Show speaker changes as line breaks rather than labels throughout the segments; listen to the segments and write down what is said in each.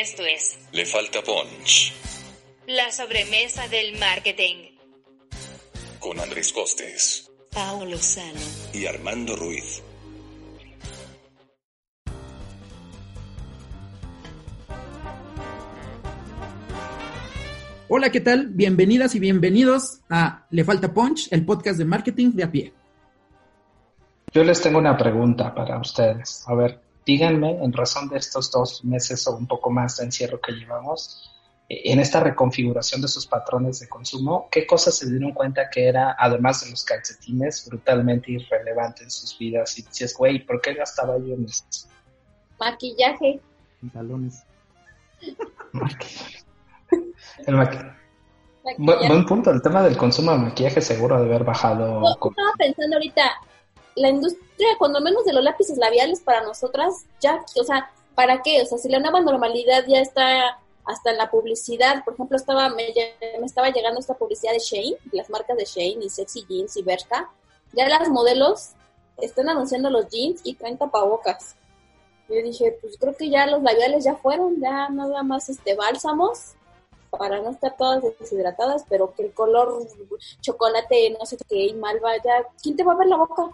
Esto es
Le falta punch
la sobremesa del marketing.
con Andrés Costes
Paolo Sano.
y Armando Ruiz.
Hola, ¿qué tal? Bienvenidas y bienvenidos a Le Falta Punch, el podcast de marketing de a pie.
Yo les tengo una pregunta para ustedes. A ver, díganme, en razón de estos dos meses o un poco más de encierro que llevamos, eh, en esta reconfiguración de sus patrones de consumo, ¿qué cosas se dieron cuenta que era, además de los calcetines, brutalmente irrelevante en sus vidas? Y dices, güey, ¿por qué gastaba yo en esto?
Maquillaje.
Pantalones.
El
maquillaje.
buen punto, el tema del consumo de maquillaje seguro de haber bajado. Con-
estaba pensando ahorita, la industria, cuando menos de los lápices labiales para nosotras, ya, o sea, ¿para qué? O sea, si la nueva normalidad ya está hasta en la publicidad, por ejemplo, estaba me, me estaba llegando esta publicidad de Shane, las marcas de Shane y Sexy Jeans y Bershka, ya las modelos están anunciando los jeans y traen tapabocas. Yo dije, pues creo que ya los labiales ya fueron, ya nada más este bálsamos para no estar todas deshidratadas, pero que el color chocolate, no sé qué, y malva, ya, ¿quién te va a ver la boca?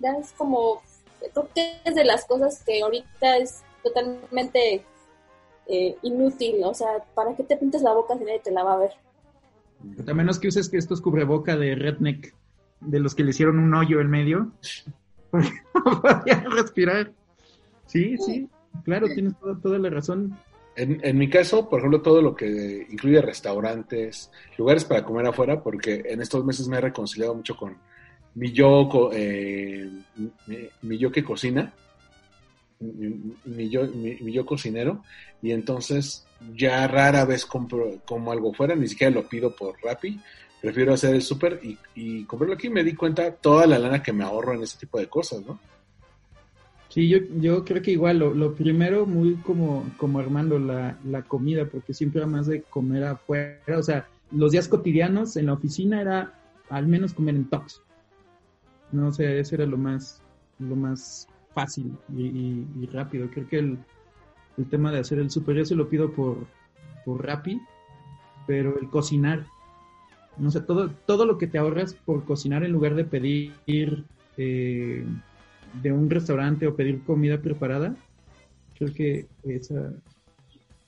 Ya es como, creo que es de las cosas que ahorita es totalmente eh, inútil, o sea, ¿para qué te pintas la boca si nadie te la va a ver?
A menos que uses que estos cubreboca de redneck, de los que le hicieron un hoyo en medio, porque no podía respirar. Sí, sí, claro, tienes toda, toda la razón.
En, en mi caso, por ejemplo, todo lo que incluye restaurantes, lugares para comer afuera, porque en estos meses me he reconciliado mucho con mi yo, eh, mi, yo que cocina, mi, yo, cocinero, y entonces ya rara vez compro como algo fuera, ni siquiera lo pido por Rappi, prefiero hacer el súper y, y comprarlo aquí. Me di cuenta toda la lana que me ahorro en ese tipo de cosas, ¿no?
Sí, yo, yo creo que igual, lo, lo primero, muy como, como Armando, la, la comida, porque siempre era más de comer afuera, o sea, los días cotidianos en la oficina era al menos comer en tox. No, o sea, eso era lo más, lo más fácil y, y- y rápido. Creo que el, el tema de hacer el super, yo se lo pido por, por Rappi, pero el cocinar, no sé, todo, todo lo que te ahorras por cocinar en lugar de pedir eh, de un restaurante o pedir comida preparada, creo que esa...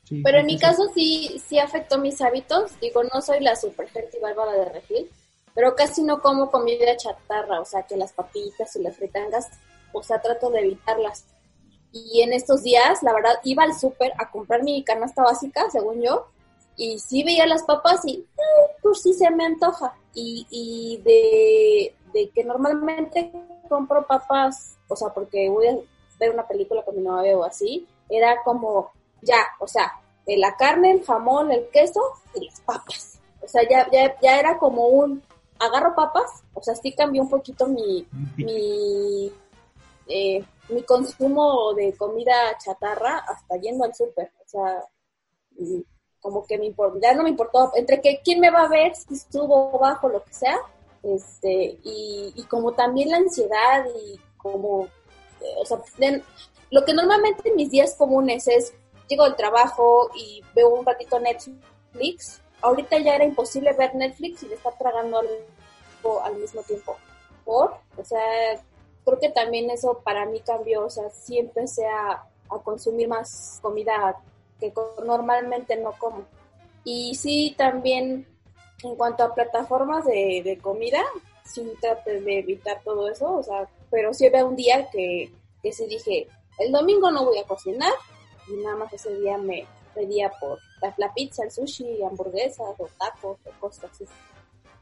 sí,
Pero en mi caso sí, sí afectó mis hábitos, digo, no soy la super gente y bárbara de refil, pero casi no como comida chatarra, o sea, que las papitas y las fritangas, o sea, trato de evitarlas. Y en estos días, la verdad, iba al súper a comprar mi canasta básica, según yo, y sí veía las papas y, pues sí se me antoja. Y, y de, de que normalmente compro papas, o sea, porque voy a ver una película con mi novio o así, era como, ya, o sea, la carne, el jamón, el queso y las papas. O sea, ya, ya, ya era como un, agarro papas, o sea, sí cambió un poquito mi, mi, eh, mi consumo de comida chatarra hasta yendo al súper. O sea, mm, como que me import- ya no me importó, entre que quién me va a ver, si subo o bajo, lo que sea, este, y, y como también la ansiedad y como, eh, o sea, de- lo que normalmente en mis días comunes es, llego del trabajo y veo un ratito Netflix, ahorita ya era imposible ver Netflix y le estar tragando algo al mismo tiempo. ¿Por? O sea, creo que también eso para mí cambió, o sea, sí empecé a, consumir más comida que normalmente no como. Y sí, también en cuanto a plataformas de, de comida, sí traté de evitar todo eso, o sea, pero sí había un día que, que sí dije, el domingo no voy a cocinar, y nada más ese día me pedía por la, la pizza, el sushi, hamburguesas o tacos o cosas así.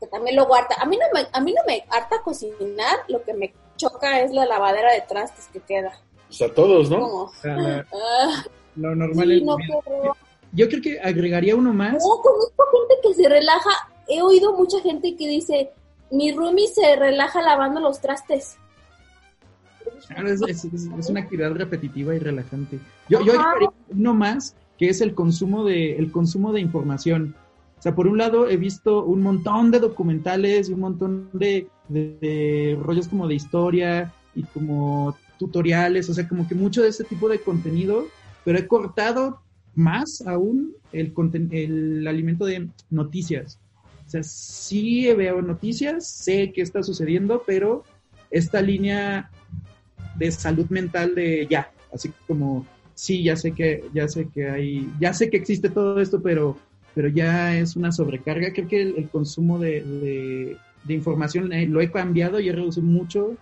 Que también luego harta. A mí no me, a mí no me harta cocinar, lo que me choca es la lavadera de trastes que queda.
O sea, todos, ¿no?
¿Cómo?
O sea, la-
Ah,
lo normal
sí,
es...
no.
Yo creo que agregaría uno más.
No, conozco gente que se relaja. He oído mucha gente que dice, mi roomie se relaja lavando los trastes.
Claro, es, es- es- es una actividad repetitiva y relajante. Yo, yo agregaría uno más, que es el consumo de, el consumo de información. O sea, por un lado he visto un montón de documentales y un montón de, rollos como de historia y como tutoriales, o sea, como que mucho de ese tipo de contenido, pero he cortado más aún el, el alimento de noticias. O sea, sí veo noticias, sé qué está sucediendo, pero esta línea de salud mental de ya, así como sí, ya sé que ya sé que hay, ya sé que existe todo esto, pero pero ya es una sobrecarga. Creo que el, el consumo de, de- de información eh, lo he cambiado y he reducido mucho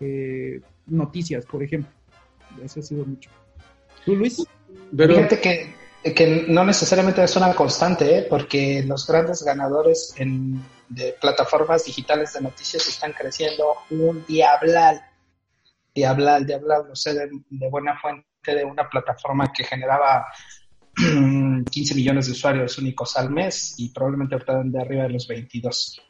eh, noticias, por ejemplo. Eso ha sido mucho. ¿Tú, Luis?
Pero,
Fíjate que, que no necesariamente es una constante, ¿eh? porque los grandes ganadores en, de plataformas digitales de noticias están creciendo un diablal. Diablal, diablal, lo sé de, de buena fuente de una plataforma que generaba 15 millones de usuarios únicos al mes y probablemente ahorita de arriba de los 22.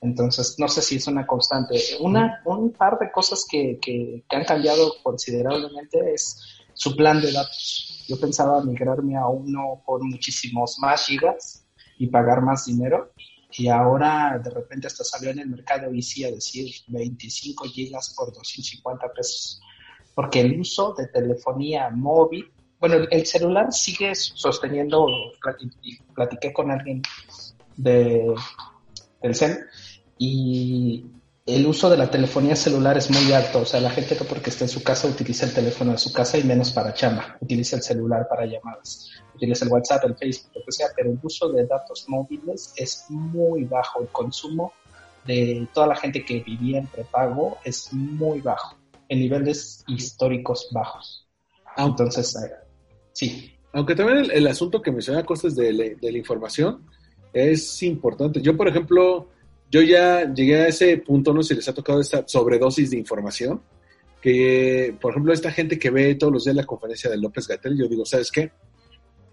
Entonces, no sé si es una constante. Una, un par de cosas que, que, han cambiado considerablemente es su plan de datos. Yo pensaba migrarme a uno con muchísimos más gigas y pagar más dinero. Y ahora de repente hasta salió en el mercado VC a decir 25 gigas por 250 pesos. Porque el uso de telefonía móvil, bueno, el- el celular sigue sosteniendo, y platiqué con alguien de, del CEN, y el uso de la telefonía celular es muy alto. O sea, la gente no porque está en su casa utiliza el teléfono de su casa y menos para chamba. Utiliza el celular para llamadas. Utiliza el WhatsApp, el Facebook, lo que sea. Pero el uso de datos móviles es muy bajo. El consumo de toda la gente que vivía en prepago es muy bajo. En niveles históricos bajos. Entonces, eh, sí.
aunque también el, asunto que menciona Costes de, la- de la información es importante. Yo, por ejemplo, yo ya llegué a ese punto, no sé si les ha tocado esta sobredosis de información, que, por ejemplo, esta gente que ve todos los días la conferencia de López Gatel, yo digo, ¿sabes qué?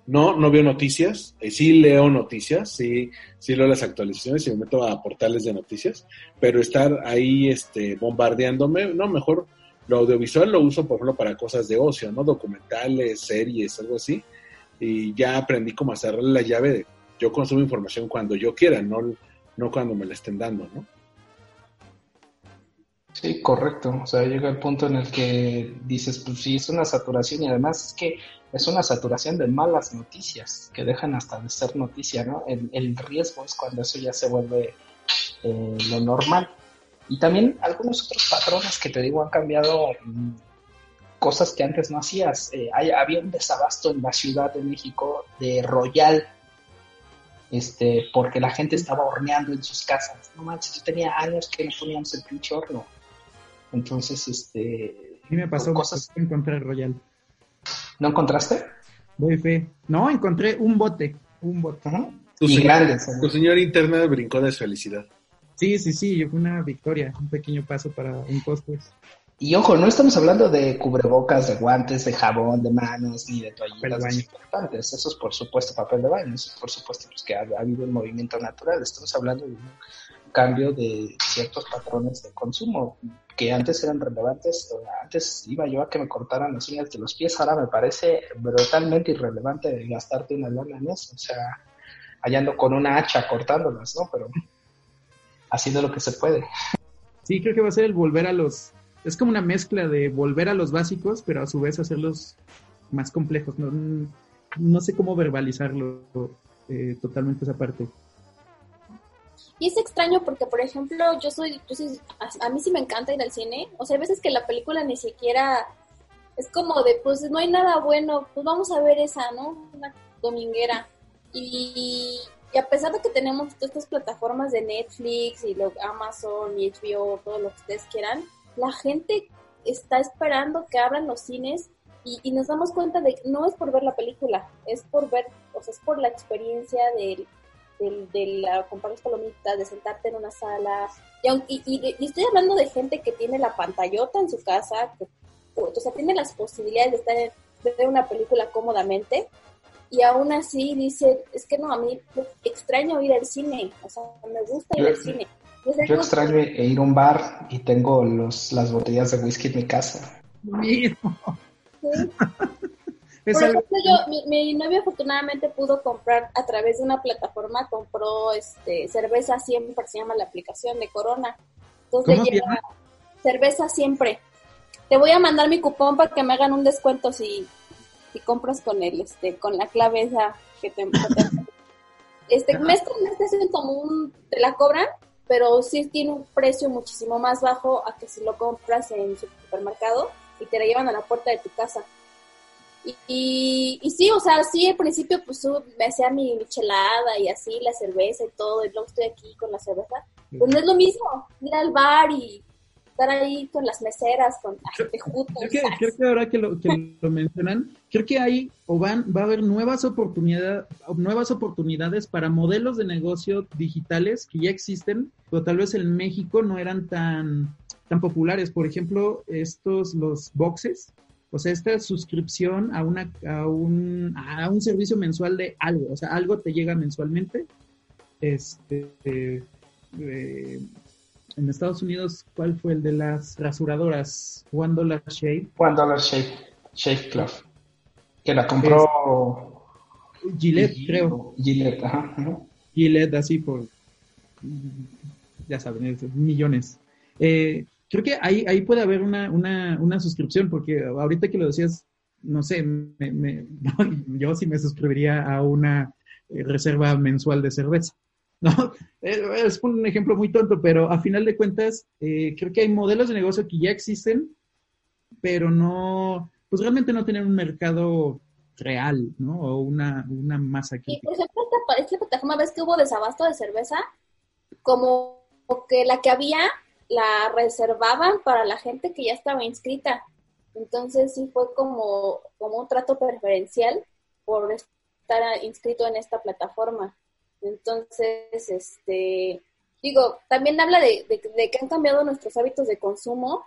No, no veo noticias, eh, sí leo noticias, sí, sí leo las actualizaciones y me meto a portales de noticias, pero estar ahí este, bombardeándome, no, mejor lo audiovisual lo uso, por ejemplo, para cosas de ocio, ¿no? Documentales, series, algo así, y ya aprendí a cerrarle la llave de yo consumo información cuando yo quiera, no, no cuando me la estén dando, ¿no?
Sí, correcto. O sea, llega el punto en el que dices, pues sí, es una saturación y además es que es una saturación de malas noticias que dejan hasta de ser noticia, ¿no? El, el riesgo es cuando eso ya se vuelve eh, lo normal. Y también algunos otros patrones que te digo han cambiado mm, cosas que antes no hacías. Eh, hay- había un desabasto en la Ciudad de México de Royal, este, porque la gente estaba horneando en sus casas. No manches, yo tenía años que no poníamos el pinche horno. Entonces, este,
A mí me pasó,
cosas.
pasó encontrar Royal.
¿No encontraste?
Doy fe. No, encontré un bote, un bote.
Tu
Y
señor-
grandes.
Tu señora interna brincó de felicidad.
Sí, sí, sí, fue una victoria, un pequeño paso para un costes.
Y ojo, no estamos hablando de cubrebocas, de guantes, de jabón, de manos, ni de
de
toallitas
baño.
importantes. Eso es por supuesto papel de baño, eso es por supuesto pues, que ha, ha habido un movimiento natural. Estamos hablando de un cambio de ciertos patrones de consumo que antes eran relevantes. Antes iba yo a que me cortaran las uñas de los pies, ahora me parece brutalmente irrelevante gastarte una lana en eso. O sea, hallando con una hacha cortándolas, ¿no? Pero haciendo lo que se puede.
Sí, creo que va a ser el volver a los... Es como una mezcla de volver a los básicos, pero a su vez hacerlos más complejos. No, no sé cómo verbalizarlo eh, totalmente esa parte.
Y es extraño porque, por ejemplo, yo soy, yo soy, a, a mí sí me encanta ir al cine. O sea, hay veces que la película ni siquiera es como de, pues no hay nada bueno, pues vamos a ver esa, ¿no? Una dominguera. Y, y a pesar de que tenemos todas estas plataformas de Netflix y lo, Amazon y HBO, todo lo que ustedes quieran, la gente está esperando que abran los cines y, nos damos cuenta de que no es por ver la película, es por ver, o sea, es por la experiencia del del, de la, comprar las palomitas, de sentarte en una sala. Y, y- y estoy hablando de gente que tiene la pantallota en su casa, que o sea, tiene las posibilidades de estar en, de ver una película cómodamente y aún así dice, es que no, a mí extraño ir al cine, o sea, me gusta ir al cine.
Yo extraño ir a un bar y tengo los, las botellas de whisky en mi casa.
Sí. Por ejemplo, yo, mi, mi, novio afortunadamente pudo comprar a través de una plataforma, compró este cerveza siempre, se llama la aplicación de Corona. Entonces
¿Cómo llama?
cerveza siempre. Te voy a mandar mi cupón para que me hagan un descuento si, si compras con él, este, con la clave esa que te, que te este mes con mes te hacen como un, te la cobran, pero sí tiene un precio muchísimo más bajo a que si lo compras en su supermercado y te la llevan a la puerta de tu casa. Y, y, y, sí, o sea, sí, al principio pues me hacía mi michelada y así, la cerveza y todo, y luego estoy aquí con la cerveza. Pues no es lo mismo ir al bar y estar ahí con las meseras, con
creo, que, creo que ahora que lo, que lo mencionan, creo que hay o van, va a haber nuevas oportunidades, nuevas oportunidades para modelos de negocio digitales que ya existen, pero tal vez en México no eran tan, tan populares. Por ejemplo, estos, los boxes, o sea, esta suscripción a, una, a, un, a un servicio mensual de algo, o sea, algo te llega mensualmente. Este, eh, en Estados Unidos, ¿cuál fue el de las rasuradoras? One Dollar Shave.
One Dollar Shave, Shave Club. Que la compró
es, Gillette, Gillette, creo.
Gillette, ajá.
Gillette, así por, ya saben, millones. Eh, creo que ahí, ahí puede haber una, una, una suscripción, porque ahorita que lo decías, no sé, me, me, yo sí me suscribiría a una reserva mensual de cerveza. ¿No? Es un ejemplo muy tonto, pero a final de cuentas, eh, creo que hay modelos de negocio que ya existen, pero no, pues realmente no tienen un mercado real, ¿no? O una, una masa
que... por ejemplo, esta, esta plataforma, ¿ves que hubo desabasto de cerveza? Como que la que había la reservaban para la gente que ya estaba inscrita. Entonces sí fue como, como un trato preferencial por estar inscrito en esta plataforma. Entonces, este, digo, también habla de, de, que han cambiado nuestros hábitos de consumo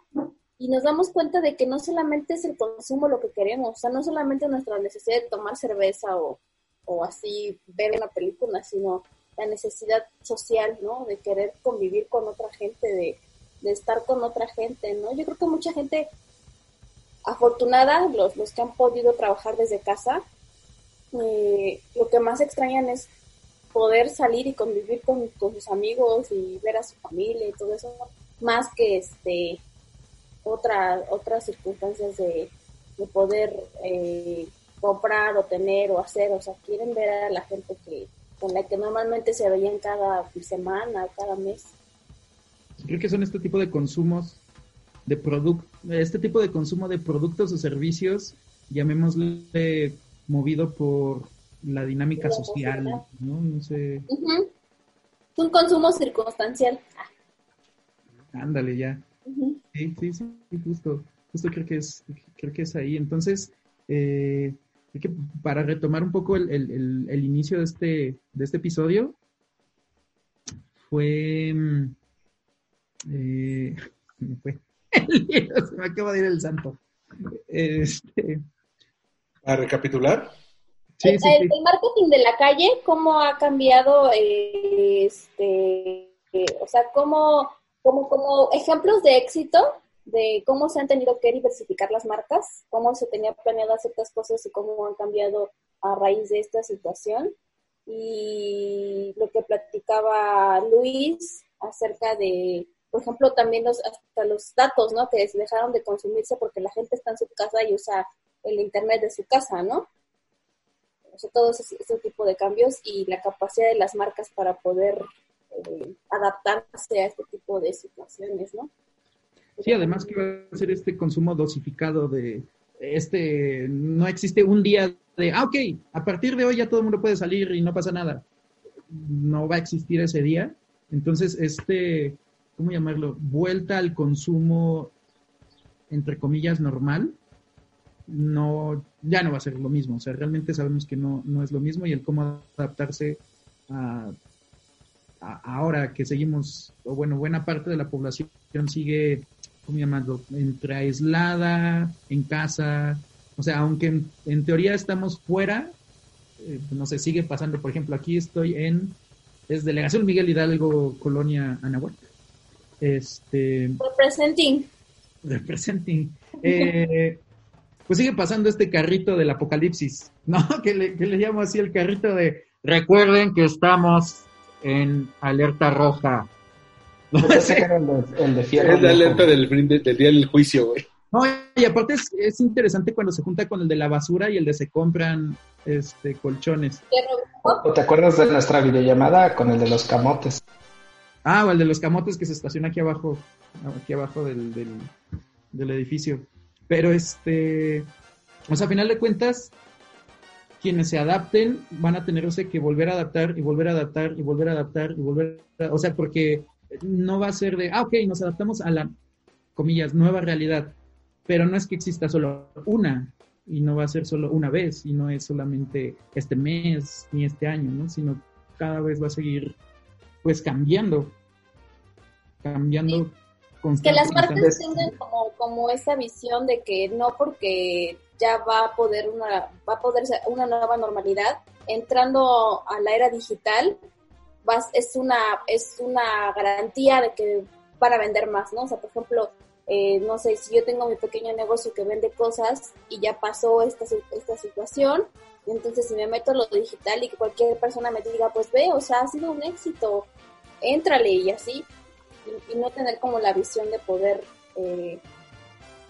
y nos damos cuenta de que no solamente es el consumo lo que queremos, o sea, no solamente nuestra necesidad de tomar cerveza o, o así ver una película, sino la necesidad social, ¿no? De querer convivir con otra gente, de, de estar con otra gente, ¿no? Yo creo que mucha gente afortunada, los, los que han podido trabajar desde casa, eh, lo que más extrañan es poder salir y convivir con, con, sus amigos y ver a su familia y todo eso, más que este otra, otras circunstancias de, de poder eh, comprar o tener o hacer, o sea, quieren ver a la gente que con la que normalmente se veían cada semana, cada mes.
Creo que son este tipo de consumos de producto, este tipo de consumo de productos o servicios, llamémosle movido por la dinámica social, ¿no? No sé.
Uh -huh. Un consumo circunstancial.
Ándale, ya. Uh -huh. Sí, sí, sí, justo. Justo creo que es, creo que es ahí. Entonces, eh, que para retomar un poco el, el, el, inicio de este, de este episodio, fue. Eh, fue se me acaba de ir el santo. Este,
¿A recapitular?
Sí, el, sí, sí. el, marketing de la calle, cómo ha cambiado, eh, este, eh, o sea, cómo, como, como ejemplos de éxito de cómo se han tenido que diversificar las marcas, cómo se tenía planeado ciertas cosas y cómo han cambiado a raíz de esta situación. Y lo que platicaba Luis acerca de, por ejemplo, también los, hasta los datos, ¿no? Que dejaron de consumirse porque la gente está en su casa y usa el Internet de su casa, ¿no? O sea, todo ese, ese, tipo de cambios y la capacidad de las marcas para poder eh, adaptarse a este tipo de situaciones, ¿no?
Sí, además que va a ser este consumo dosificado de este, no existe un día de, ah, ok, a partir de hoy ya todo el mundo puede salir y no pasa nada. No va a existir ese día. Entonces, este, ¿cómo llamarlo? Vuelta al consumo, entre comillas, normal, no, ya no va a ser lo mismo. O sea, realmente sabemos que no, no es lo mismo y el cómo adaptarse a, a ahora que seguimos, o bueno, buena parte de la población sigue ¿cómo llamarlo? Entre aislada, en casa, o sea, aunque en, en teoría estamos fuera, eh, no sé, sigue pasando, por ejemplo, aquí estoy en, es Delegación Miguel Hidalgo, Colonia Anahuac. Este,
Representing.
representing. Eh, pues sigue pasando este carrito del apocalipsis, ¿no? Que le, que le llamo así el carrito de recuerden que estamos en alerta roja.
Que era el de, el de fierro.
Es la alerta del, del día del juicio, güey.
No, y aparte es, es interesante cuando se junta con el de la basura y el de se compran este colchones.
¿O ¿Te acuerdas de nuestra videollamada con el de los camotes?
Ah, o el de los camotes que se estaciona aquí abajo, aquí abajo del, del, del edificio. Pero este, o sea, a final de cuentas, quienes se adapten van a tenerse que volver a adaptar y volver a adaptar y volver a adaptar y volver a, o sea, porque no va a ser de, ah, ok, nos adaptamos a la, comillas, nueva realidad, pero no es que exista solo una y no va a ser solo una vez y no es solamente este mes ni este año, ¿no? Sino cada vez va a seguir pues cambiando, cambiando
Que las
constantemente.
tengan como, como esa visión de que no porque ya va a poder una, va a poder ser una nueva normalidad, entrando a la era digital, vas, es una, es una garantía de que van a vender más, ¿no? O sea, por ejemplo, eh, no sé, si yo tengo mi pequeño negocio que vende cosas y ya pasó esta, esta situación, y entonces si me meto a lo digital y que cualquier persona me diga, pues ve, o sea, ha sido un éxito, éntrale y así, y, no tener como la visión de poder eh,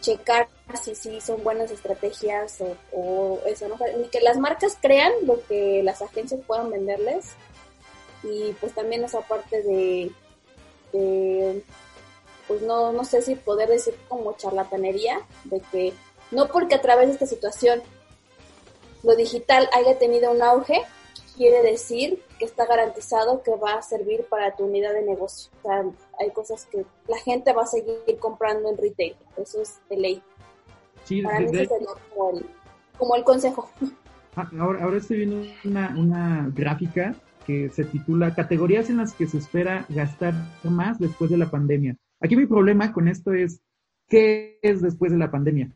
checar si sí son buenas estrategias o, eso, ¿no? Ni que las marcas crean lo que las agencias puedan venderles y pues también esa parte de, pues no, no sé si poder decir como charlatanería, de que no porque a través de esta situación lo digital haya tenido un auge, quiere decir que está garantizado que va a servir para tu unidad de negocio. Hay cosas que la gente va a seguir comprando en retail, eso es de ley.
Sí,
Para
de-
mí
de-
eso sería como el, como el consejo.
Ah, Ahora, ahora estoy viendo una, una gráfica que se titula Categorías en las que se espera gastar más después de la pandemia. Aquí mi problema con esto es, ¿qué es después de la pandemia?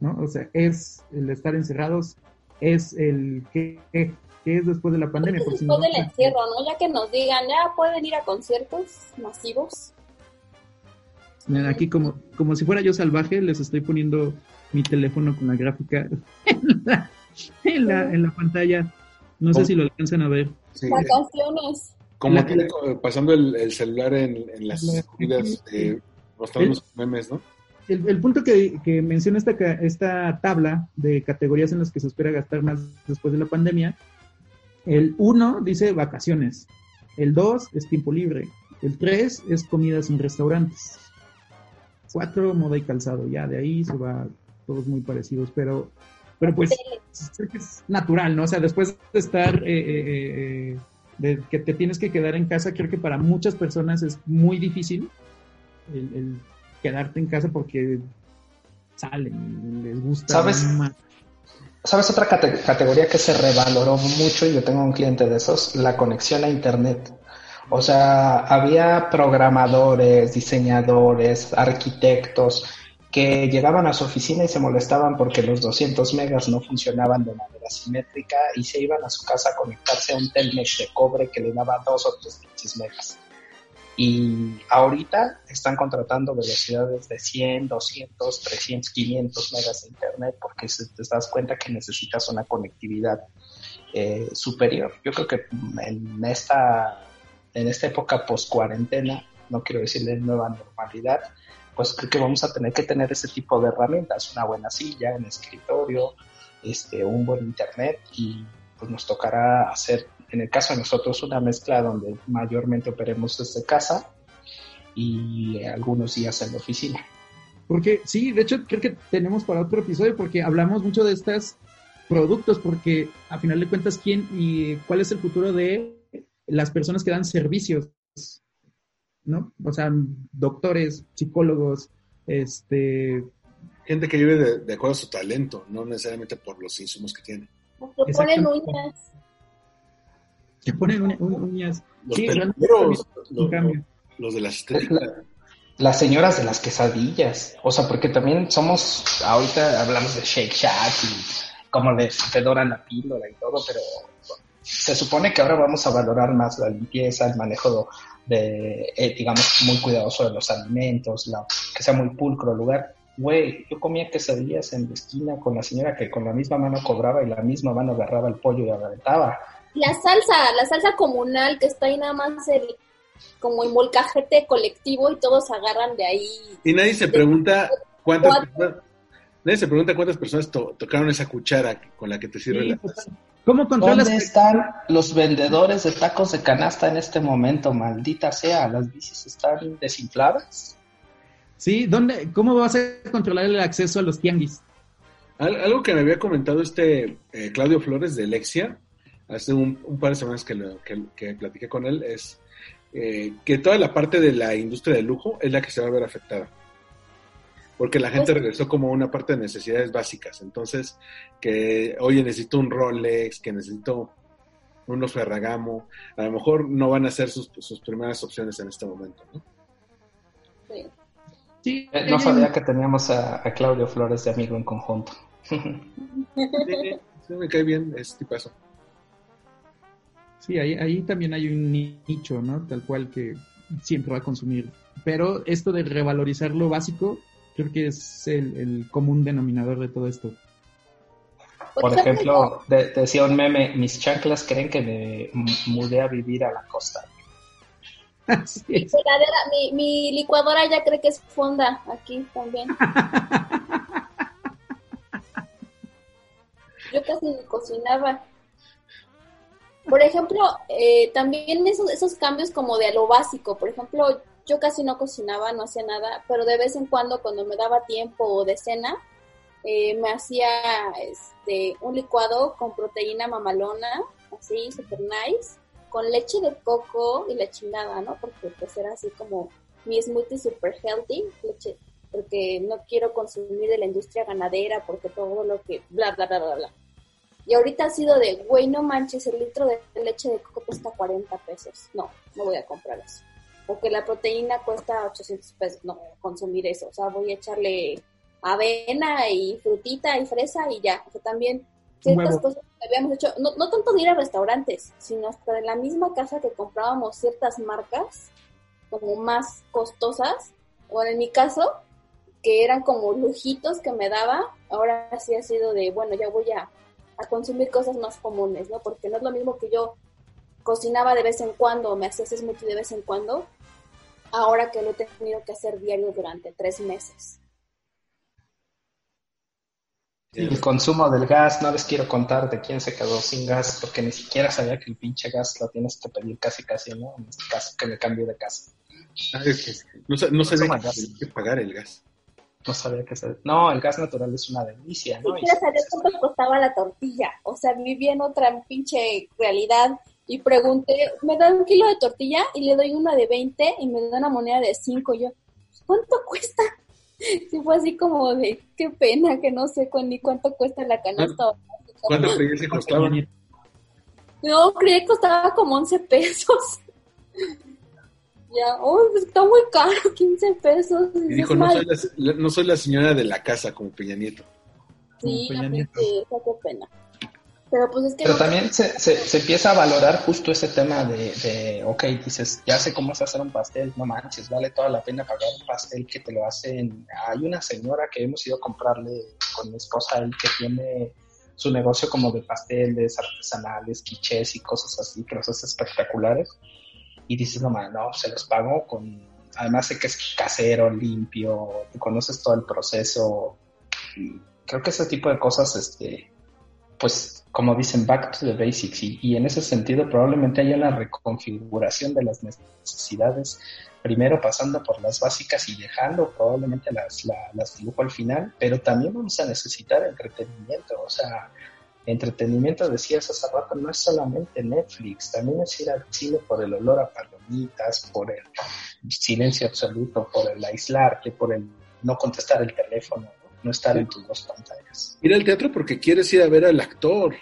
¿No? O sea, es el estar encerrados, es el qué, qué, qué es después de la pandemia. Porque si no-
Después del encierro, ¿no? Ya que nos digan, ya pueden ir a conciertos masivos.
Aquí como, como si fuera yo salvaje, les estoy poniendo mi teléfono con la gráfica en la, en la, en la pantalla. No sé si lo alcanzan a ver.
Sí,
Vacaciones.
como
La-
co- pasando el, el celular en, en las
La-
escondidas, eh, mostrando los memes, ¿no?
El, el punto que, que menciona esta, ca- esta tabla de categorías en las que se espera gastar más después de la pandemia, el 1 dice vacaciones, el 2 es tiempo libre, el 3 es comidas en restaurantes, 4 moda y calzado, ya de ahí se va todos muy parecidos, pero, pero pues es natural, ¿no? O sea, después de estar, eh, eh, eh, de que te tienes que quedar en casa, creo que para muchas personas es muy difícil el, el quedarte en casa porque salen, les gusta.
¿Sabes?
más.
¿Sabes otra cate- categoría que se revaloró mucho? Y yo tengo un cliente de esos, la conexión a Internet. O sea, había programadores, diseñadores, arquitectos que llegaban a su oficina y se molestaban porque los 200 megas no funcionaban de manera simétrica y se iban a su casa a conectarse a un Telmex de cobre que le daba dos o tres megas. Y ahorita están contratando velocidades de 100, 200, 300, 500 megas de internet porque se- te das cuenta que necesitas una conectividad eh, superior. Yo creo que en esta, en esta época post cuarentena, no quiero decirle nueva normalidad, pues creo que vamos a tener que tener ese tipo de herramientas, una buena silla, un escritorio, este, un buen internet y pues nos tocará hacer, en el caso de nosotros, una mezcla donde mayormente operemos desde casa y algunos días en la oficina.
Porque sí, de hecho creo que tenemos para otro episodio porque hablamos mucho de estos productos porque a final de cuentas quién y cuál es el futuro de las personas que dan servicios, ¿no? O sea, doctores, psicólogos, este,
Gente que vive de, de acuerdo a su talento, no necesariamente por los insumos que tiene.
Que ponen
Exactamente.
uñas.
Que ponen un- un- uñas.
Los
Sí,
peluqueros, los, los de la estética.
las señoras de las quesadillas. O sea, porque también somos, ahorita hablamos de Shake Shack y cómo les te doran la píldora y todo, pero se supone que ahora vamos a valorar más la limpieza, el manejo de, eh, digamos, muy cuidadoso de los alimentos, la, que sea muy pulcro el lugar. Güey, yo comía quesadillas en la esquina con la señora que con la misma mano cobraba y la misma mano agarraba el pollo y aventaba.
La salsa, la salsa comunal que está ahí nada más el, como el molcajete colectivo y todos agarran de ahí.
Y nadie se pregunta cuántas personas, nadie se pregunta cuántas personas to- tocaron esa cuchara con la que te sirve
Sí,
la
pues, ¿Cómo controlas?
¿Dónde están los vendedores de tacos de canasta en este momento? Maldita sea, las bicis están desinfladas.
Sí, ¿dónde, ¿cómo vas a controlar el acceso a los tianguis?
Al- Algo que me había comentado este eh, Claudio Flores de Lexia, hace un, un par de semanas que, lo- que, que platiqué con él, es eh, que toda la parte de la industria del lujo es la que se va a ver afectada. Porque la gente regresó como una parte de necesidades básicas. Entonces, que, oye, necesito un Rolex, que necesito unos Ferragamo, a lo mejor no van a ser sus, sus primeras opciones en este momento, ¿no?
Sí.
Sí,
Eh, No sabía que teníamos a, a Claudio Flores de amigo en conjunto.
Sí, sí, me cae bien, es tipazo.
Sí, ahí, ahí también hay un nicho, ¿no? Tal cual que siempre va a consumir. Pero esto de revalorizar lo básico, creo que es el, el común denominador de todo esto.
Por ejemplo, de- decía un meme, mis chanclas creen que me mudé a vivir a la costa.
Mi, mi licuadora ya cree que es fonda aquí también. Yo casi ni cocinaba. Por ejemplo, eh, también esos, cambios como de a lo básico. Por ejemplo, yo casi no cocinaba, no hacía nada, pero de vez en cuando, cuando me daba tiempo o de cena, eh, me hacía este un licuado con proteína mamalona, así, super nice, con leche de coco y la chingada, ¿no? Porque pues era así como mi smoothie super healthy, leche, porque no quiero consumir de la industria ganadera, porque todo lo que, bla, bla, bla, bla, bla. Y ahorita ha sido de, güey, no manches, el litro de leche de coco cuesta 40 pesos. No, no voy a comprar eso. O que la proteína cuesta 800 pesos. No voy a consumir eso. O sea, voy a echarle avena y frutita y fresa y ya. O sea, también ciertas
Huevo.
cosas que habíamos hecho, no, no tanto de ir a restaurantes, sino hasta en la misma casa que comprábamos ciertas marcas como más costosas, o en mi caso, que eran como lujitos que me daba, ahora sí ha sido de, bueno, ya voy a, a consumir cosas más comunes, ¿no? Porque no es lo mismo que yo cocinaba de vez en cuando, me hacía ese smoothie de vez en cuando, ahora que lo he tenido que hacer diario durante tres meses.
El consumo del gas, no les quiero contar de quién se quedó sin gas, porque ni siquiera sabía que el pinche gas lo tienes que pedir casi casi, ¿no? En este caso, que me cambie de casa.
Ah, es que no, no sabía que que pagar el gas.
No sabía que se... No, el gas natural es una delicia, ¿no?
Y saber cuánto costaba la tortilla. O sea, viví en otra pinche realidad y pregunté, ¿me da un kilo de tortilla? Y le doy una de 20 y me da una moneda de 5. Yo, ¿cuánto cuesta? Sí, fue así como de, qué pena que no sé ni cuánto cuesta la canasta.
¿Cuánto creías que costaba?
No, creí que costaba como 11 pesos. Ya, oh, pues está muy caro, 15 pesos.
Y
Es
dijo, no soy, la, no soy la señora de la casa como Peña Nieto.
Sí,
Peña
sí,
Nieto.
sí, qué pena. Pero pues es que
Pero
no-
también se, se, se empieza a valorar justo ese tema de, de, ok, dices, ya sé cómo se hacer un pastel, no manches, vale toda la pena pagar un pastel que te lo hacen. Hay una señora que hemos ido a comprarle con mi esposa, él que tiene su negocio como de pasteles artesanales, quichés y cosas así, que los hace espectaculares. Y dices, no man, no, se los pago con, además sé que es casero, limpio, conoces todo el proceso. Creo que ese tipo de cosas, este, pues como dicen, back to the basics. Y, y en ese sentido probablemente haya una reconfiguración de las necesidades, primero pasando por las básicas y dejando probablemente las, la- las de lujo al final, pero también vamos a necesitar entretenimiento, o sea, entretenimiento, decías hace rato, no es solamente Netflix, también es ir al cine por el olor a palomitas, por el silencio absoluto, por el aislarte, por el no contestar el teléfono, no, no estar en tus dos pantallas.
Ir al teatro porque quieres ir a ver al actor.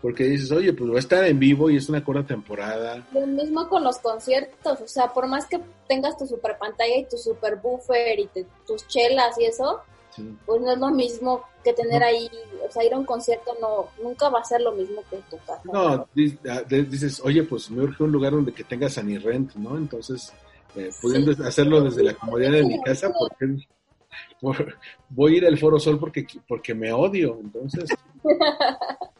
porque dices, oye, pues va a estar en vivo y es una corta temporada.
Lo mismo con los conciertos, o sea, por más que tengas tu super pantalla y tu super buffer y te- tus chelas y eso,
Sí.
pues no es lo mismo que tener ahí, o sea, ir a un concierto no, nunca va a ser lo mismo que en tu casa.
No, ah, dices, oye, pues me urge un lugar donde que tenga Rent, ¿no? Entonces, eh, pudiendo
Sí.
hacerlo desde la comodidad de mi casa, porque por- voy a ir al Foro Sol porque, porque me odio, entonces,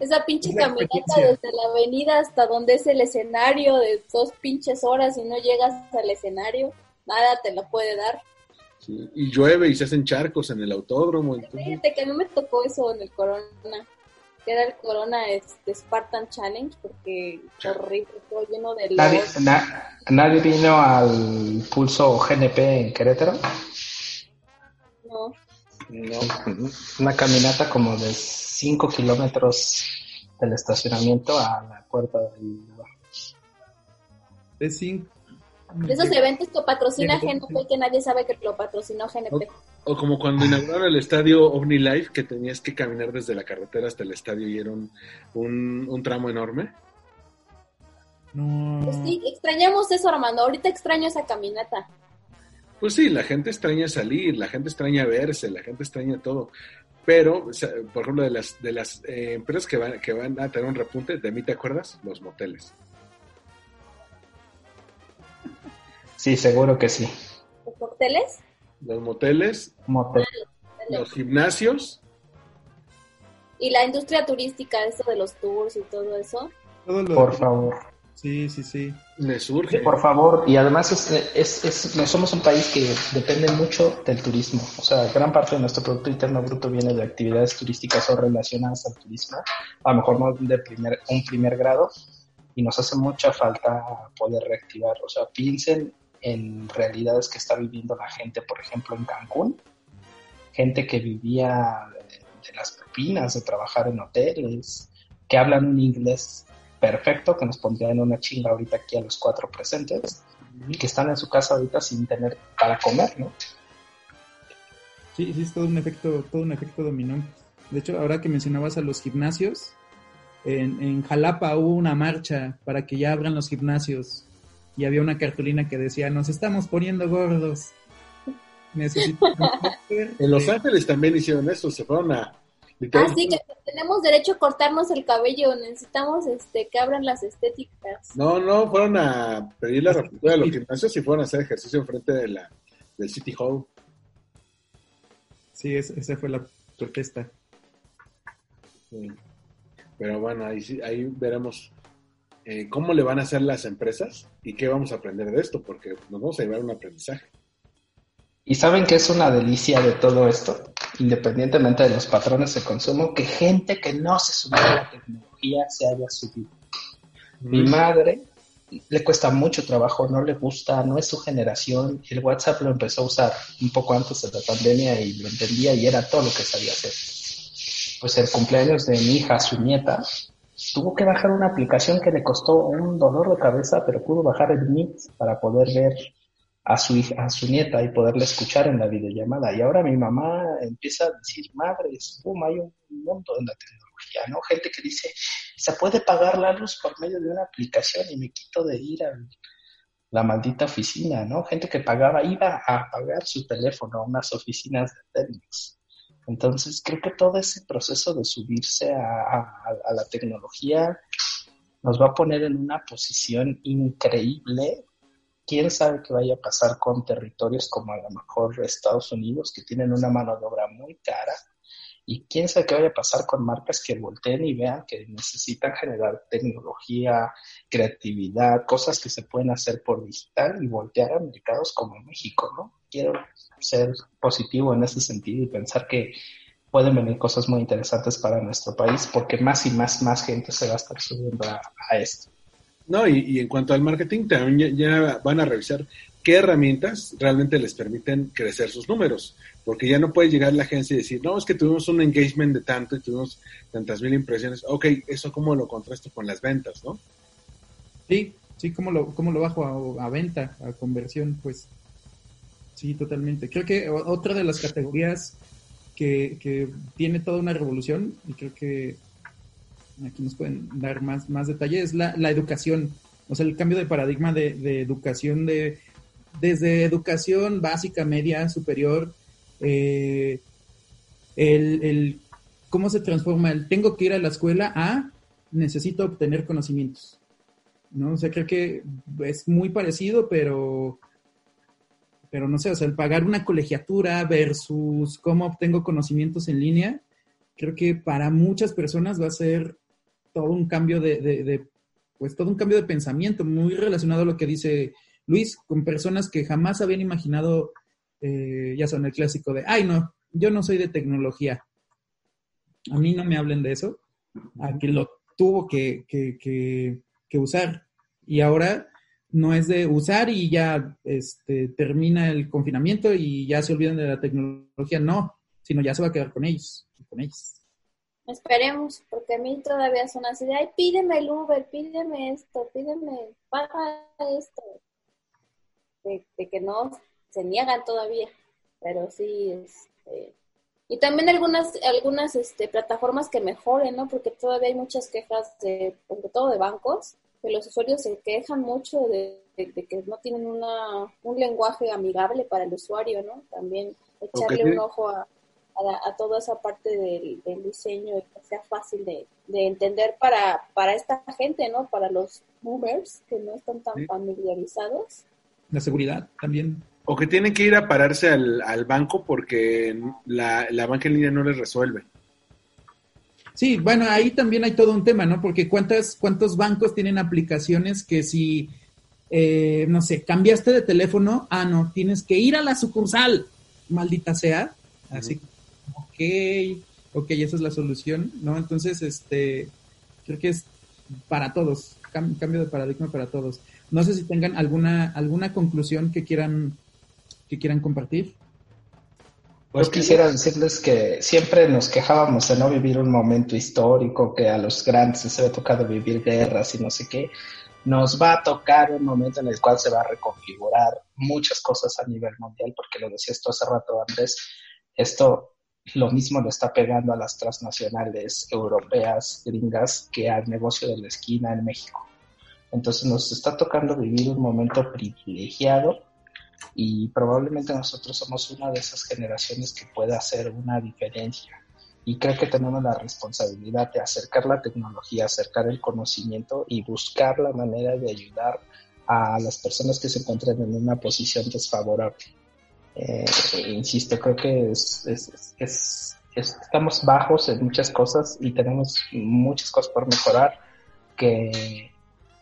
Esa pinche caminata desde la avenida hasta donde es el escenario de dos pinches horas y no llegas al escenario, nada te lo puede dar.
Sí, y llueve y se hacen charcos en el autódromo, entonces,
Fíjate que a mí me tocó eso en el Corona, que era el Corona este, Spartan Challenge, porque horrible, todo lleno de
Nadie, na- nadie vino al pulso GNP en Querétaro.
No.
no,
Una caminata como de 5 kilómetros del estacionamiento a la puerta del lugar.
De cinco.
De esos eventos que patrocina. GNP que nadie sabe que lo patrocinó GNP.
O como cuando inauguraron el estadio OVNI Life, que tenías que caminar desde la carretera hasta el estadio y era un, un, un tramo enorme.
No.
Pues sí, extrañamos eso, Armando. Ahorita extraño esa caminata.
Pues sí, la gente extraña salir, la gente extraña verse, la gente extraña todo. Pero, por ejemplo, de las, de las eh, empresas que van, que van a tener un repunte, de mí te acuerdas, los moteles.
Sí, seguro que sí.
¿Los cócteles?
Los moteles,
Motel.
los gimnasios,
Y la industria turística, esto de los tours y todo eso.
Todo lo-
Por favor.
Sí, sí, sí.
les surge.
Por favor, y además es, es, es- no somos un país que depende mucho del turismo. O sea, gran parte de nuestro Producto Interno Bruto viene de actividades turísticas o relacionadas al turismo. A lo mejor no de primer, un primer grado, y nos hace mucha falta poder reactivar. O sea, piensen en realidades que está viviendo la gente, por ejemplo, en Cancún. Gente que vivía de, de las propinas, de trabajar en hoteles, que hablan un inglés perfecto, que nos pondría en una chinga ahorita aquí a los cuatro presentes, y que están en su casa ahorita sin tener para comer, ¿no?
Sí, sí, es todo un efecto, todo un efecto dominó. De hecho, ahora que mencionabas a los gimnasios, en, en Jalapa hubo una marcha para que ya abran los gimnasios y había una cartulina que decía, nos estamos poniendo gordos. Necesito...
En Los Ángeles también hicieron eso, se fueron a...
Ah,
literalmente-
sí, que tenemos derecho a cortarnos el cabello. Necesitamos este que abran las estéticas.
No, no, fueron a pedir la reapertura de los gimnasios y fueron a hacer ejercicio enfrente de la, del City Hall.
Sí, es- esa fue la protesta.
Sí. Pero bueno, ahí, sí- ahí veremos eh, cómo le van a hacer las empresas y qué vamos a aprender de esto, porque nos vamos a llevar un aprendizaje.
Y saben que es una delicia de todo esto, independientemente de los patrones de consumo, que gente que no se subió a la tecnología se haya subido. Mi madre le cuesta mucho trabajo, no le gusta, no es su generación. El WhatsApp lo empezó a usar un poco antes de la pandemia y lo entendía y era todo lo que sabía hacer. Pues el cumpleaños de mi hija, su nieta, tuvo que bajar una aplicación que le costó un dolor de cabeza, pero pudo bajar el Meet para poder ver a su hija, a su nieta y poderla escuchar en la videollamada. Y ahora mi mamá empieza a decir, madres, boom, hay un mundo en la tecnología, ¿no? Gente que dice, se puede pagar la luz por medio de una aplicación y me quito de ir a la maldita oficina, ¿no? Gente que pagaba, iba a pagar su teléfono a unas oficinas de Telmex. Entonces, creo que todo ese proceso de subirse a, la tecnología nos va a poner en una posición increíble. Quién sabe qué vaya a pasar con territorios como a lo mejor Estados Unidos, que tienen una mano de obra muy cara. Y quién sabe qué vaya a pasar con marcas que volteen y vean que necesitan generar tecnología, creatividad, cosas que se pueden hacer por digital y voltear a mercados como México, ¿no? Quiero ser positivo en ese sentido y pensar que pueden venir cosas muy interesantes para nuestro país porque más y más, más gente se va a estar subiendo a, esto.
No, y, y en cuanto al marketing, también ya van a revisar qué herramientas realmente les permiten crecer sus números. Porque ya no puede llegar la agencia y decir, no, es que tuvimos un engagement de tanto y tuvimos tantas mil impresiones. Ok, eso cómo lo contrasto con las ventas, ¿no?
Sí, sí, ¿cómo lo, cómo lo bajo a, venta, a conversión? Pues sí, totalmente. Creo que otra de las categorías que, que tiene toda una revolución, y creo que aquí nos pueden dar más, más detalles, la, la educación, o sea, el cambio de paradigma de, de educación, de, desde educación básica, media, superior, eh, el, el, cómo se transforma el tengo que ir a la escuela a necesito obtener conocimientos. ¿no? O sea, creo que es muy parecido, pero, pero no sé, o sea, el pagar una colegiatura versus cómo obtengo conocimientos en línea, creo que para muchas personas va a ser todo un cambio de, de, de pues todo un cambio de pensamiento, muy relacionado a lo que dice Luis, con personas que jamás habían imaginado, eh, ya son el clásico de, ay no, yo no soy de tecnología. A mí no me hablen de eso, a que lo tuvo que, que, que, usar. Y ahora no es de usar y ya este, termina el confinamiento y ya se olvidan de la tecnología, no, sino ya se va a quedar con ellos, con ellos.
Esperemos, porque a mí todavía son así de, ay, pídeme el Uber, pídeme esto, pídeme, paga esto. De que no se niegan todavía, pero sí, este, y también algunas, algunas este, plataformas que mejoren, ¿no? Porque todavía hay muchas quejas, de, sobre todo de bancos, que los usuarios se quejan mucho de, de, de que no tienen una, un lenguaje amigable para el usuario, ¿no? También echarle un ojo a, a, a toda esa parte del, del diseño y que sea fácil de, de entender para, para esta gente, ¿no? Para los boomers que no están tan
Sí.
familiarizados.
La seguridad también.
O que tienen que ir a pararse al, al banco porque la, la banca en línea no les resuelve.
Sí, bueno, ahí también hay todo un tema, ¿no? Porque cuántas, cuántos bancos tienen aplicaciones que si, eh, no sé, cambiaste de teléfono, ah, no, tienes que ir a la sucursal, maldita sea. Así, ok, ok, esa es la solución, ¿no? Entonces, este, creo que es para todos, cam- cambio de paradigma para todos. No sé si tengan alguna, alguna conclusión que quieran, que quieran compartir.
Pues quisiera decirles que siempre nos quejábamos de no vivir un momento histórico, que a los grandes les había tocado vivir guerras y no sé qué. Nos va a tocar un momento en el cual se va a reconfigurar muchas cosas a nivel mundial, porque lo decías tú hace rato, Andrés, esto lo mismo le está pegando a las transnacionales europeas, gringas, que al negocio de la esquina en México. Entonces nos está tocando vivir un momento privilegiado y probablemente nosotros somos una de esas generaciones que puede hacer una diferencia. Y creo que tenemos la responsabilidad de acercar la tecnología, acercar el conocimiento y buscar la manera de ayudar a las personas que se encuentran en una posición desfavorable. Eh, insisto, creo que es, es, es, es, estamos bajos en muchas cosas y tenemos muchas cosas por mejorar que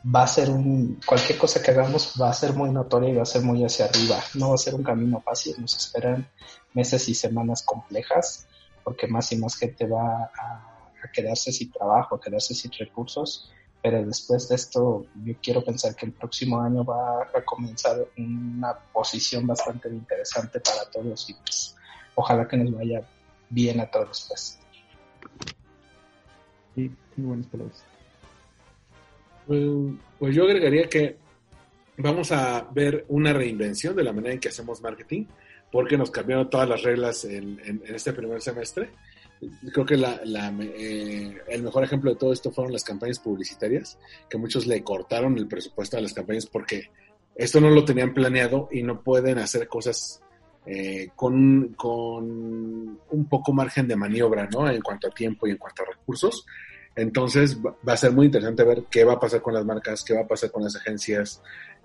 va a ser un, cualquier cosa que hagamos va a ser muy notoria y va a ser muy hacia arriba. No va a ser un camino fácil, nos esperan meses y semanas complejas, porque más y más gente va a, quedarse sin trabajo, a quedarse sin recursos, pero después de esto yo quiero pensar que el próximo año va a comenzar una posición bastante interesante para todos y pues ojalá que nos vaya bien a todos pues.
Sí, buenas palabras.
Pues, yo agregaría que vamos a ver una reinvención de la manera en que hacemos marketing, porque nos cambiaron todas las reglas en, en- en este primer semestre. Creo que la- la, eh, el mejor ejemplo de todo esto fueron las campañas publicitarias, que muchos le cortaron el presupuesto a las campañas porque esto no lo tenían planeado y no pueden hacer cosas eh, con, con un poco margen de maniobra, ¿no? En cuanto a tiempo y en cuanto a recursos. Entonces va va a ser muy interesante ver qué va a pasar con las marcas, qué va a pasar con las agencias,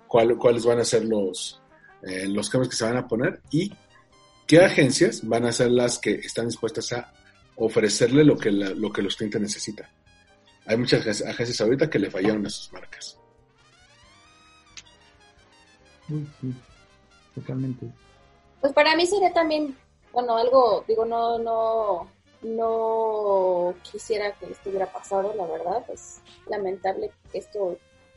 cuál- cuáles van a ser los, eh, los cambios que se van a poner y qué agencias van a ser las que están dispuestas a ofrecerle lo que, la- lo que los clientes necesitan. Hay muchas ag- agencias ahorita que le fallaron a sus marcas.
Sí, totalmente.
Pues para mí sería también, bueno, algo, digo, no, no, no quisiera que estuviera pasado, la verdad, es lamentable que esto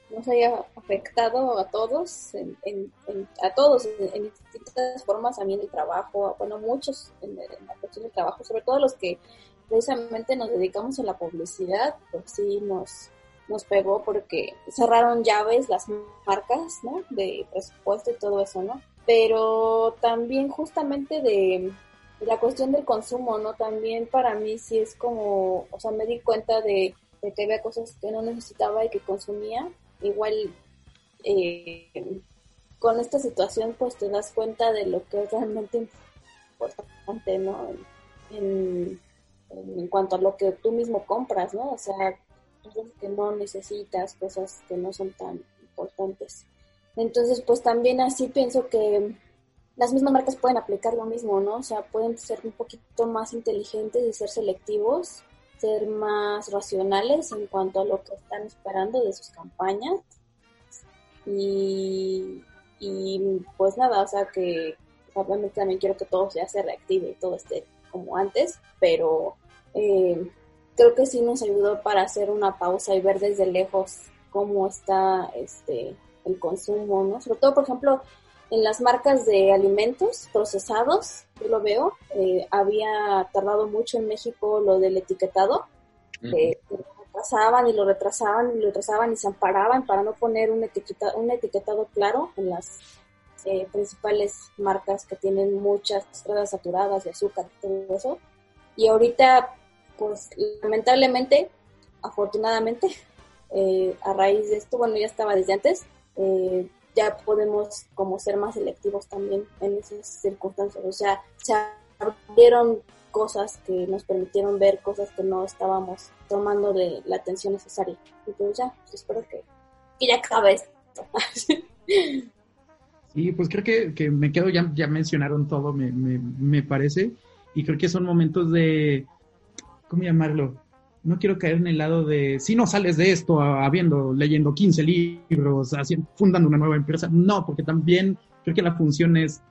nos haya afectado a todos, en, en- en- a todos en, distintas formas, a mí en el trabajo, bueno, muchos en, en la cuestión del trabajo, sobre todo los que precisamente nos dedicamos a la publicidad, pues sí nos, nos pegó porque cerraron llaves las marcas, ¿no? De presupuesto y todo eso, ¿no? Pero también justamente de la cuestión del consumo, ¿no? También para mí sí es como, o sea, me di cuenta de que había cosas que no necesitaba y que consumía. Igual eh, con esta situación pues te das cuenta de lo que es realmente importante, ¿no? En, en, cuanto a lo que tú mismo compras, ¿no? O sea, cosas que no necesitas, cosas que no son tan importantes. Entonces, pues también así pienso que las mismas marcas pueden aplicar lo mismo, ¿no? O sea, pueden ser un poquito más inteligentes y ser selectivos, ser más racionales en cuanto a lo que están esperando de sus campañas. Y, pues nada, o sea que obviamente también quiero que todo ya se reactive y todo esté como antes, pero eh, creo que sí nos ayudó para hacer una pausa y ver desde lejos cómo está este el consumo, ¿no? Sobre todo, por ejemplo, en las marcas de alimentos procesados, yo lo veo, eh, había tardado mucho en México lo del etiquetado, eh, lo retrasaban y lo retrasaban y lo retrasaban y se amparaban para no poner un, etiqueta, un etiquetado claro en las eh, principales marcas que tienen muchas grasas saturadas y azúcar y todo eso. Y ahorita, pues lamentablemente, afortunadamente, a raíz de esto, bueno, ya estaba desde antes, eh, ya podemos como ser más selectivos también en esas circunstancias. O sea, se abrieron cosas que nos permitieron ver cosas que no estábamos tomando de la atención necesaria. Entonces ya, pues espero que, ya acabe esto.
sí, pues creo que, que, me quedo, ya, ya mencionaron todo, me, me, me parece, y creo que son momentos de, ¿cómo llamarlo? No quiero caer en el lado de si no sales de esto habiendo, leyendo 15 libros, haciendo, fundando una nueva empresa. No, porque también creo que la función es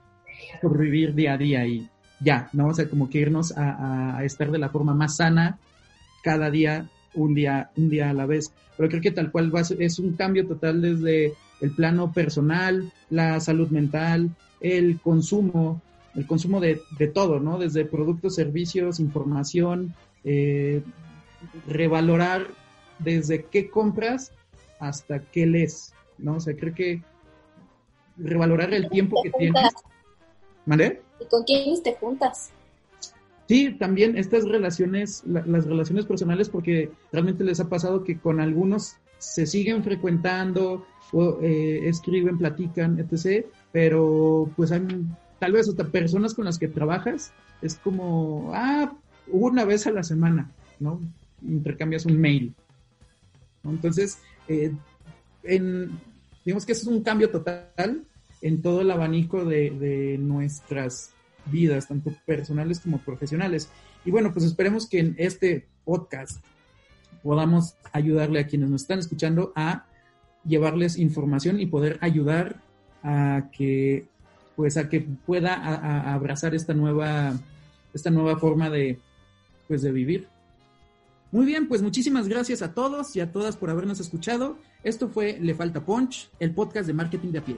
sobrevivir día a día y ya, ¿no? O sea, como que irnos a, estar de la forma más sana cada día, un día, un día a la vez. Pero creo que tal cual va, es un cambio total desde el plano personal, la salud mental, el consumo, el consumo de, de todo, ¿no? Desde productos, servicios, información, eh, revalorar desde qué compras hasta qué lees, ¿no? O sea, creo que revalorar el tiempo que tienes.
¿Vale? ¿Y con quiénes te juntas?
Sí, también estas relaciones, las relaciones personales, porque realmente les ha pasado que con algunos se siguen frecuentando, o, eh, escriben, platican, etc. Pero pues hay tal vez hasta personas con las que trabajas, es como, ah, una vez a la semana, ¿no? Intercambias un mail. Entonces, eh, digamos que es un cambio total en todo el abanico de, nuestras vidas, tanto personales como profesionales. Y bueno, pues esperemos que en este podcast podamos ayudarle a quienes nos están escuchando a llevarles información y poder ayudar a que pues a que pueda abrazar esta nueva esta nueva forma de pues de vivir muy bien, pues muchísimas gracias a todos y a todas por habernos escuchado. Esto fue Le Falta Punch, el podcast de marketing de a pie.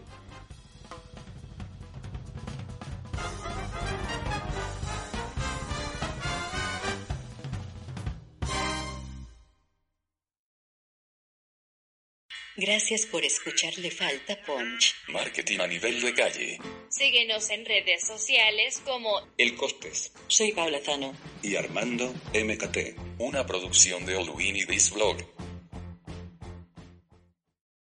Gracias por escuchar Le Falta Punch.
Marketing a nivel de calle.
Síguenos en redes sociales como
El Costes.
Soy Paula Zano.
Y Armando MKT. Una producción de Oluini This Vlog.